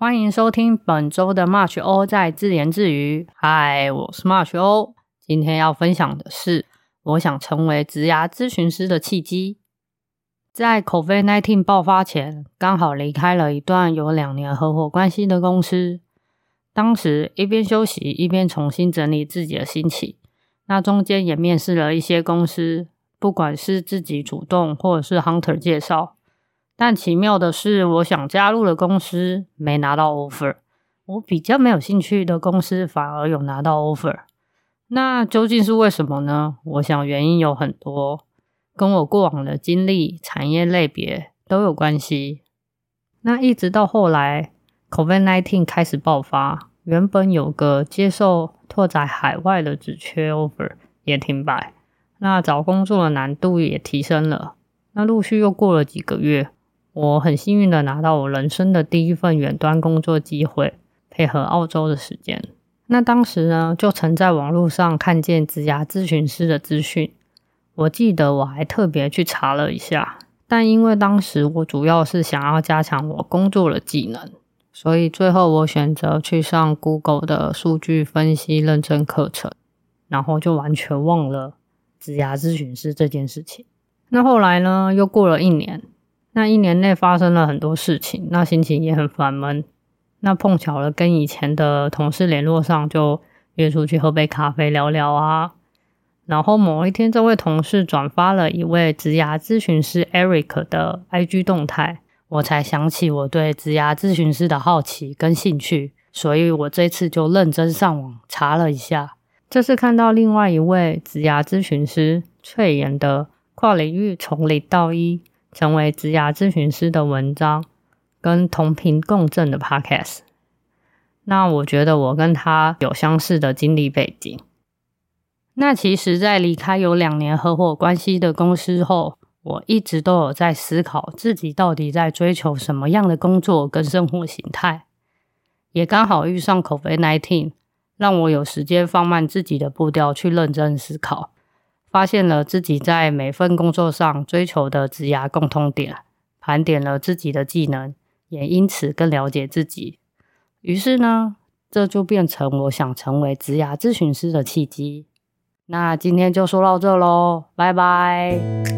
欢迎收听本周的 March O 在自言自语。嗨，我是 March O。今天要分享的是，我想成为职涯咨询师的契机。在 COVID-19 爆发前，刚好离开了一段有两年合伙关系的公司。当时一边休息，一边重新整理自己的心情。那中间也面试了一些公司，不管是自己主动，或者是 Hunter 介绍。但奇妙的是，我想加入的公司没拿到 offer，我比较没有兴趣的公司反而有拿到 offer。那究竟是为什么呢？我想原因有很多，跟我过往的经历、产业类别都有关系。那一直到后来，COVID-19 开始爆发，原本有个接受拓展海外的职缺 offer 也停摆，那找工作的难度也提升了。那陆续又过了几个月。我很幸运的拿到我人生的第一份远端工作机会，配合澳洲的时间。那当时呢，就曾在网络上看见职涯咨询师的资讯。我记得我还特别去查了一下，但因为当时我主要是想要加强我工作的技能，所以最后我选择去上 Google 的数据分析认证课程，然后就完全忘了职涯咨询师这件事情。那后来呢，又过了一年。那一年内发生了很多事情，那心情也很烦闷。那碰巧了，跟以前的同事联络上，就约出去喝杯咖啡聊聊啊。然后某一天，这位同事转发了一位职涯咨询师 Eric 的 IG 动态，我才想起我对职涯咨询师的好奇跟兴趣，所以我这次就认真上网查了一下。这次看到另外一位职涯咨询师翠妍的跨领域从零到一。成为职涯咨询师的文章跟同频共振的 Podcast，那我觉得我跟他有相似的经历背景。那其实，在离开有两年合伙关系的公司后，我一直都有在思考自己到底在追求什么样的工作跟生活形态。也刚好遇上 COVID-19，让我有时间放慢自己的步调，去认真思考。发现了自己在每份工作上追求的职涯共通点，盘点了自己的技能，也因此更了解自己。于是呢，这就变成我想成为职涯咨询师的契机。那今天就说到这喽，拜拜。